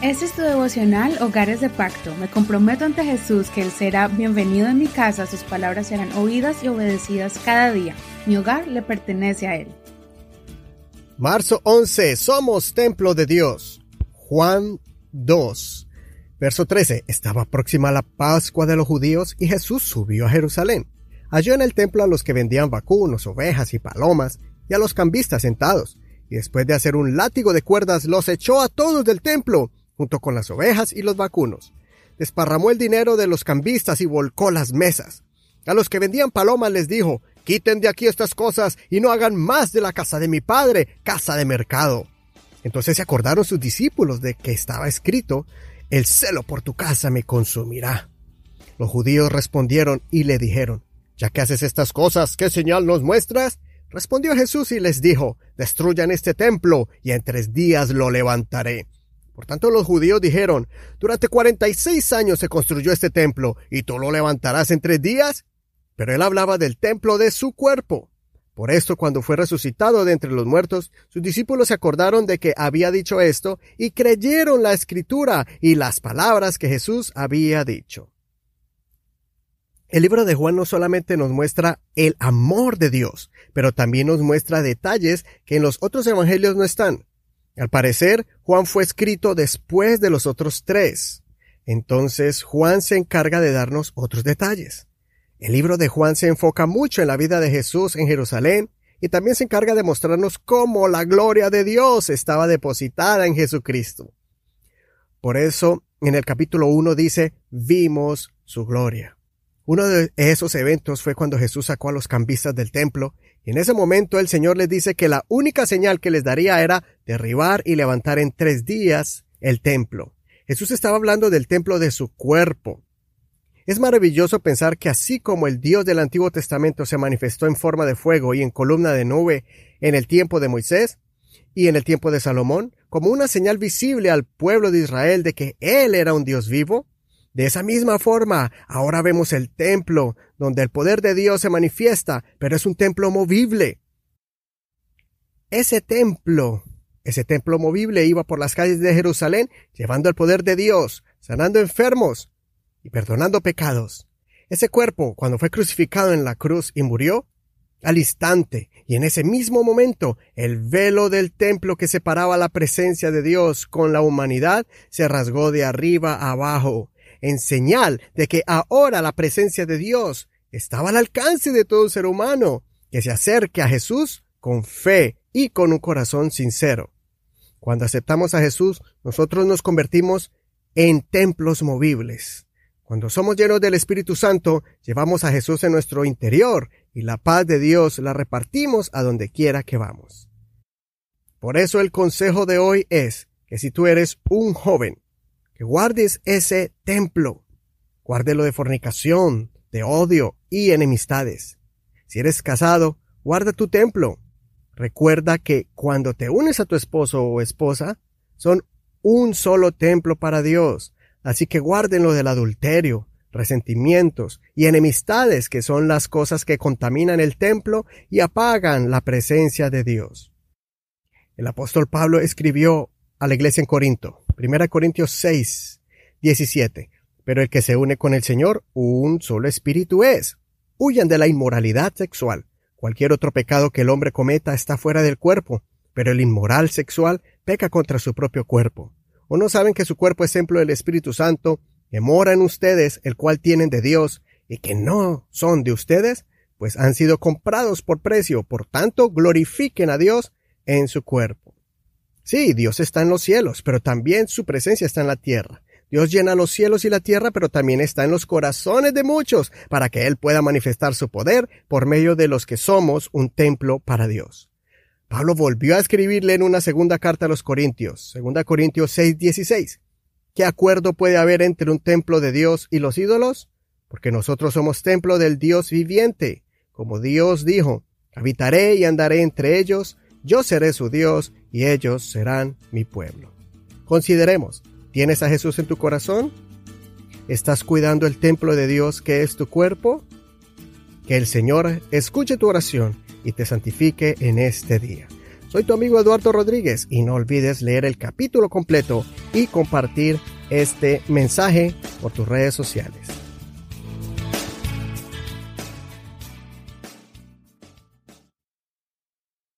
Este es tu devocional Hogares de Pacto. Me comprometo ante Jesús que Él será bienvenido en mi casa, sus palabras serán oídas y obedecidas cada día. Mi hogar le pertenece a Él. Marzo 11. Somos templo de Dios. Juan 2. Verso 13. Estaba próxima la Pascua de los judíos y Jesús subió a Jerusalén. Halló en el templo a los que vendían vacunos, ovejas y palomas y a los cambistas sentados. Y después de hacer un látigo de cuerdas los echó a todos del templo junto con las ovejas y los vacunos. Desparramó el dinero de los cambistas y volcó las mesas. A los que vendían palomas les dijo, quiten de aquí estas cosas y no hagan más de la casa de mi padre, casa de mercado. Entonces se acordaron sus discípulos de que estaba escrito, el celo por tu casa me consumirá. Los judíos respondieron y le dijeron, ya que haces estas cosas, ¿qué señal nos muestras? Respondió Jesús y les dijo, destruyan este templo y en tres días lo levantaré. Por tanto, los judíos dijeron, durante cuarenta y seis años se construyó este templo, ¿y tú lo levantarás en tres días? Pero él hablaba del templo de su cuerpo. Por esto, cuando fue resucitado de entre los muertos, sus discípulos se acordaron de que había dicho esto y creyeron la escritura y las palabras que Jesús había dicho. El libro de Juan no solamente nos muestra el amor de Dios, pero también nos muestra detalles que en los otros evangelios no están. Al parecer, Juan fue escrito después de los otros tres. Entonces, Juan se encarga de darnos otros detalles. El libro de Juan se enfoca mucho en la vida de Jesús en Jerusalén y también se encarga de mostrarnos cómo la gloria de Dios estaba depositada en Jesucristo. Por eso, en el capítulo 1 dice, vimos su gloria. Uno de esos eventos fue cuando Jesús sacó a los cambistas del templo y en ese momento el Señor les dice que la única señal que les daría era derribar y levantar en tres días el templo. Jesús estaba hablando del templo de su cuerpo. Es maravilloso pensar que así como el Dios del Antiguo Testamento se manifestó en forma de fuego y en columna de nube en el tiempo de Moisés y en el tiempo de Salomón, como una señal visible al pueblo de Israel de que Él era un Dios vivo, de esa misma forma, ahora vemos el templo, donde el poder de Dios se manifiesta, pero es un templo movible. Ese templo, ese templo movible iba por las calles de Jerusalén llevando el poder de Dios, sanando enfermos y perdonando pecados. Ese cuerpo, cuando fue crucificado en la cruz y murió, al instante, y en ese mismo momento, el velo del templo que separaba la presencia de Dios con la humanidad se rasgó de arriba a abajo, en señal de que ahora la presencia de Dios estaba al alcance de todo ser humano que se acerque a Jesús con fe y con un corazón sincero. Cuando aceptamos a Jesús, nosotros nos convertimos en templos movibles. Cuando somos llenos del Espíritu Santo, llevamos a Jesús en nuestro interior y la paz de Dios la repartimos a donde quiera que vamos. Por eso el consejo de hoy es que si tú eres un joven que guardes ese templo. Guárdelo de fornicación, de odio y enemistades. Si eres casado, guarda tu templo. Recuerda que cuando te unes a tu esposo o esposa, son un solo templo para Dios. Así que guarden lo del adulterio, resentimientos y enemistades que son las cosas que contaminan el templo y apagan la presencia de Dios. El apóstol Pablo escribió a la iglesia en Corinto, 1 Corintios 6, 17. Pero el que se une con el Señor, un solo espíritu es. Huyan de la inmoralidad sexual. Cualquier otro pecado que el hombre cometa está fuera del cuerpo, pero el inmoral sexual peca contra su propio cuerpo. ¿O no saben que su cuerpo es templo del Espíritu Santo, que mora en ustedes, el cual tienen de Dios, y que no son de ustedes? Pues han sido comprados por precio, por tanto glorifiquen a Dios en su cuerpo. Sí, Dios está en los cielos, pero también su presencia está en la tierra. Dios llena los cielos y la tierra, pero también está en los corazones de muchos, para que Él pueda manifestar su poder por medio de los que somos un templo para Dios. Pablo volvió a escribirle en una segunda carta a los Corintios, segunda Corintios 6:16. ¿Qué acuerdo puede haber entre un templo de Dios y los ídolos? Porque nosotros somos templo del Dios viviente. Como Dios dijo, habitaré y andaré entre ellos, yo seré su Dios y ellos serán mi pueblo. Consideremos, ¿tienes a Jesús en tu corazón? ¿Estás cuidando el templo de Dios que es tu cuerpo? Que el Señor escuche tu oración y te santifique en este día. Soy tu amigo Eduardo Rodríguez y no olvides leer el capítulo completo y compartir este mensaje por tus redes sociales.